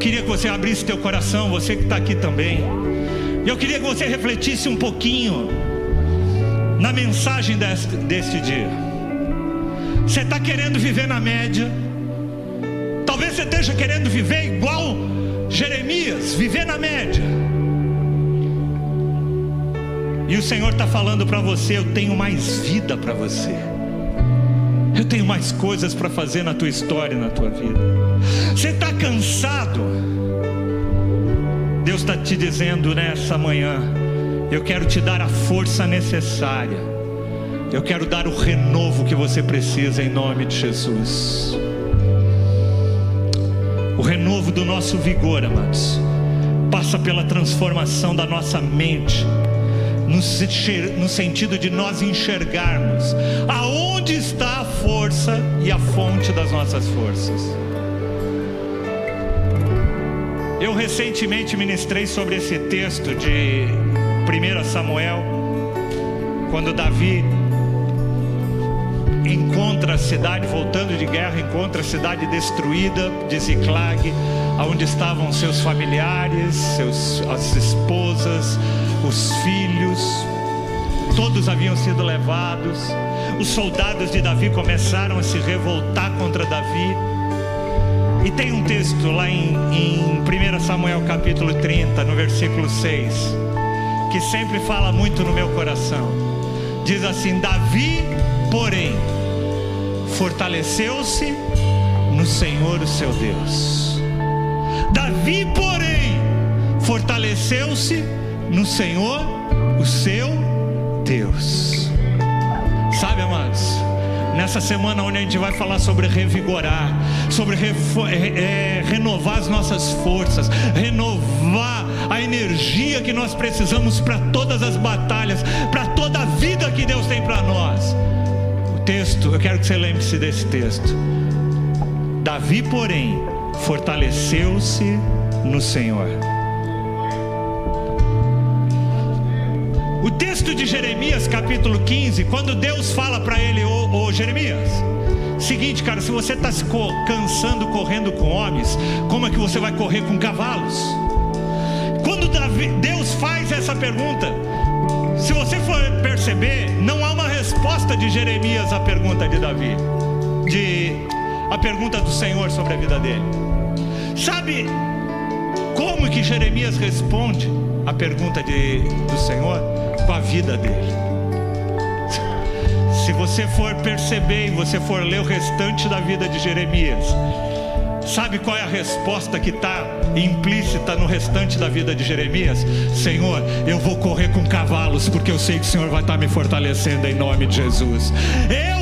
queria que você abrisse teu coração. Você que está aqui também. E eu queria que você refletisse um pouquinho na mensagem deste, deste dia. Você está querendo viver na média? Talvez você esteja querendo viver igual Jeremias, viver na média. E o Senhor está falando para você: eu tenho mais vida para você. Eu tenho mais coisas para fazer na tua história na tua vida. Você está cansado? Deus está te dizendo nessa manhã: eu quero te dar a força necessária. Eu quero dar o renovo que você precisa em nome de Jesus. O renovo do nosso vigor, amados, passa pela transformação da nossa mente no, sentido de nós enxergarmos aonde está a força e a fonte das nossas forças. Eu recentemente ministrei sobre esse texto de 1 Samuel, quando Davi encontra a cidade voltando de guerra, encontra a cidade destruída de Ziclag, onde estavam seus familiares, seus, as esposas, os filhos, todos haviam sido levados. Os soldados de Davi começaram a se revoltar contra Davi. E tem um texto lá em, em 1 Samuel capítulo 30, no versículo 6, que sempre fala muito no meu coração. Diz assim: Davi, porém, fortaleceu-se no Senhor, o seu Deus. Davi, porém, fortaleceu-se no Senhor, o seu Deus. Sabe, amados? Nessa semana onde a gente vai falar sobre revigorar, sobre é, renovar as nossas forças, renovar a energia que nós precisamos para todas as batalhas, para toda a vida que Deus tem para nós. O texto, eu quero que você lembre-se desse texto. Davi, porém, fortaleceu-se no Senhor. O texto de Jeremias, capítulo 15, quando Deus fala para ele, ô, Jeremias, seguinte, cara, se você está se cansando correndo com homens, como é que você vai correr com cavalos? Quando Davi, Deus faz essa pergunta, se você for perceber, não há uma resposta de Jeremias à pergunta de Davi, de a pergunta do Senhor sobre a vida dele. Sabe como que Jeremias responde a pergunta de, do Senhor? com a vida dele. Se você for perceber e você for ler o restante da vida de Jeremias, sabe qual é a resposta que está implícita no restante da vida de Jeremias? Senhor, eu vou correr com cavalos, porque eu sei que o Senhor vai estar tá me fortalecendo em nome de Jesus. Eu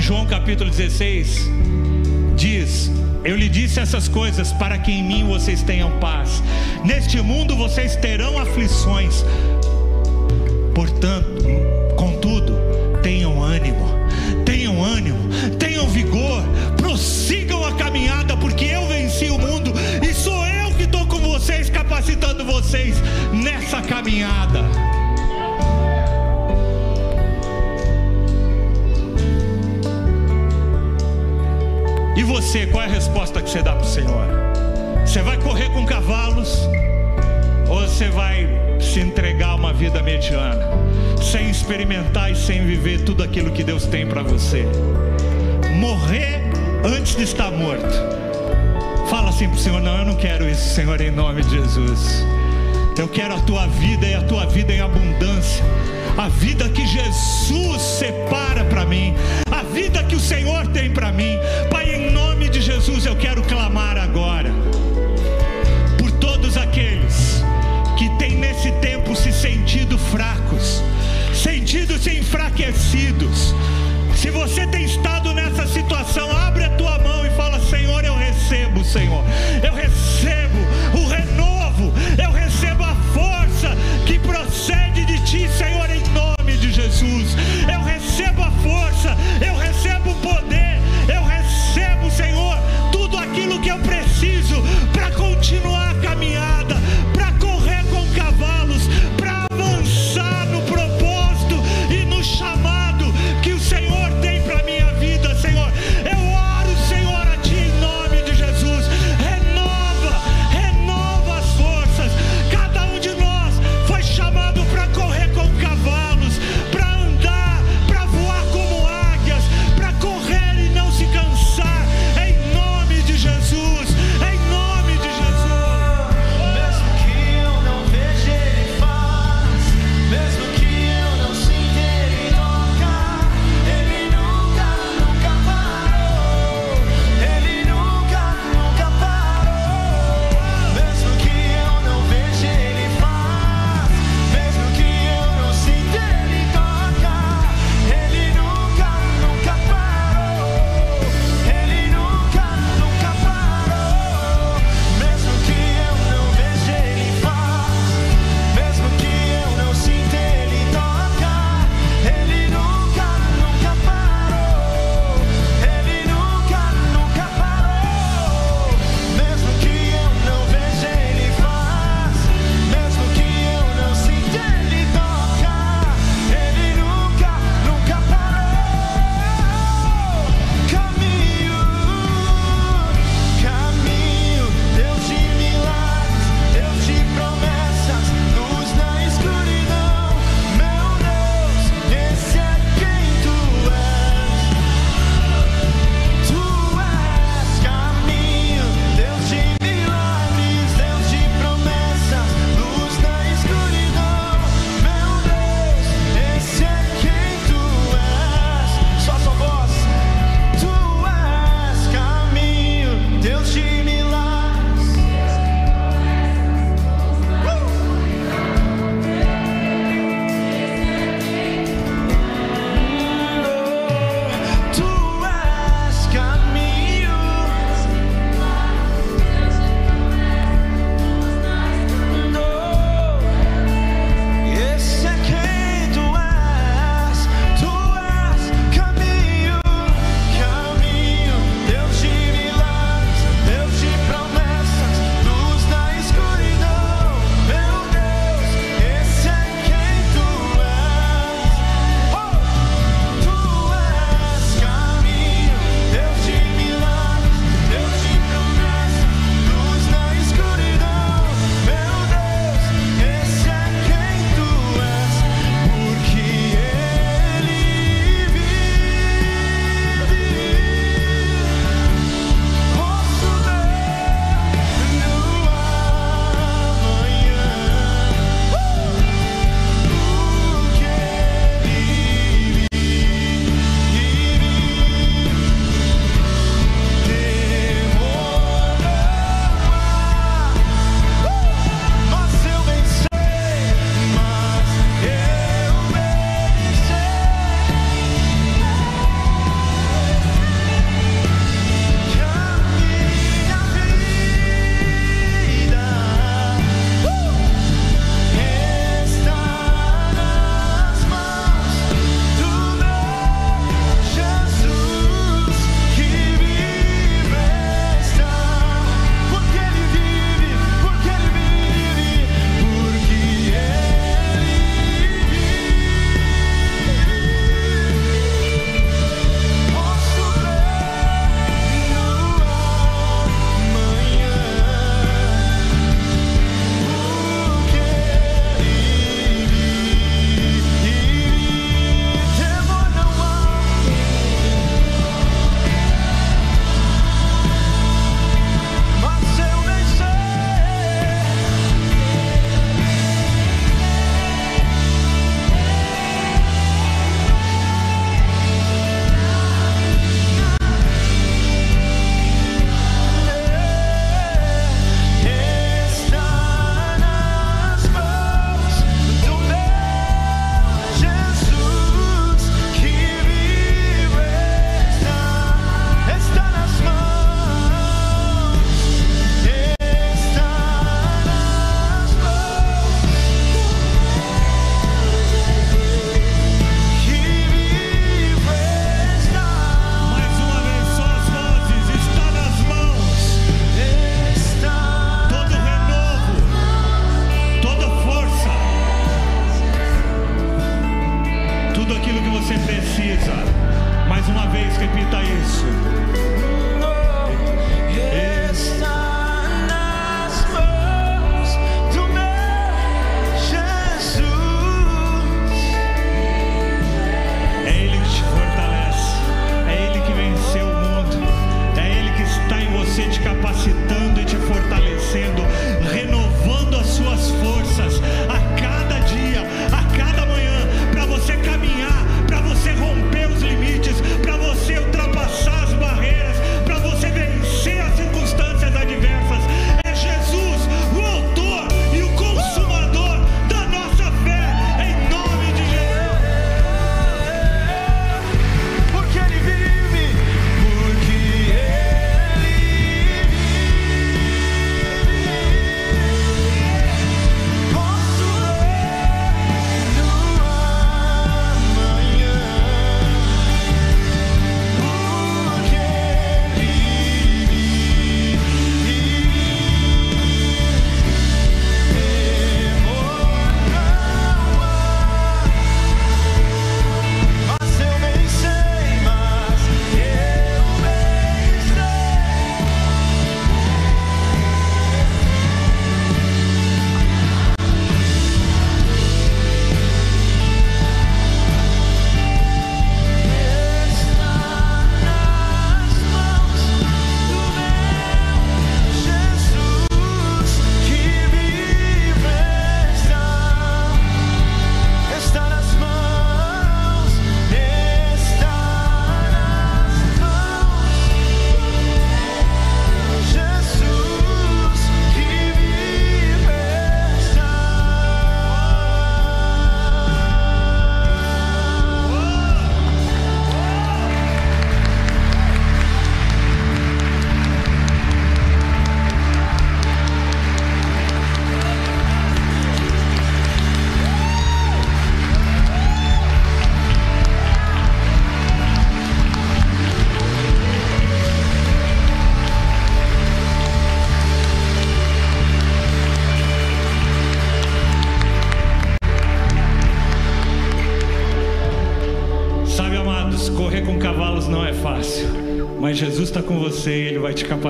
em João capítulo 16, diz: Eu lhe disse essas coisas para que em mim vocês tenham paz. Neste mundo vocês terão aflições, Portanto, contudo, tenham ânimo, tenham ânimo, tenham vigor, prossigam a caminhada, porque eu venci o mundo e sou eu que estou com vocês, capacitando vocês nessa caminhada. Você, qual é a resposta que você dá para o Senhor? Você vai correr com cavalos ou você vai se entregar a uma vida mediana, sem experimentar e sem viver tudo aquilo que Deus tem para você? Morrer antes de estar morto. Fala assim para o Senhor: Não, eu não quero isso, Senhor, em nome de Jesus. Eu quero a tua vida e a tua vida em abundância. A vida que Jesus separa para mim, a vida que o Senhor tem para mim de Jesus eu quero clamar agora por todos aqueles que têm nesse tempo se sentido fracos, sentido-se enfraquecidos. Se você tem estado nessa situação, abre a tua mão e fala: Senhor, eu recebo, Senhor. Eu recebo o renovo, eu recebo a força que procede de ti, Senhor, em nome de Jesus. Eu recebo a força, eu recebo o poder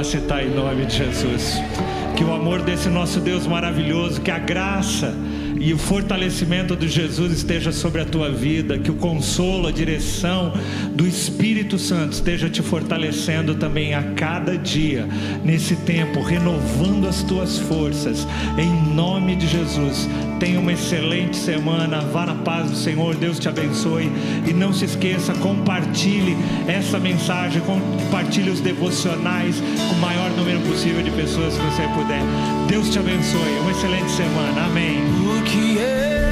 capacitar em nome de Jesus. Que o amor desse nosso Deus maravilhoso, que a graça e o fortalecimento de Jesus esteja sobre a tua vida, que o consolo, a direção do Espírito Santo esteja te fortalecendo também a cada dia, nesse tempo, renovando as tuas forças, em nome de Jesus. Tenha uma excelente semana, vá na paz do Senhor, Deus te abençoe e não se esqueça, compartilhe essa mensagem, compartilhe os devocionais com o maior número possível de pessoas que você puder. Deus te abençoe, uma excelente semana, amém. Porque Ele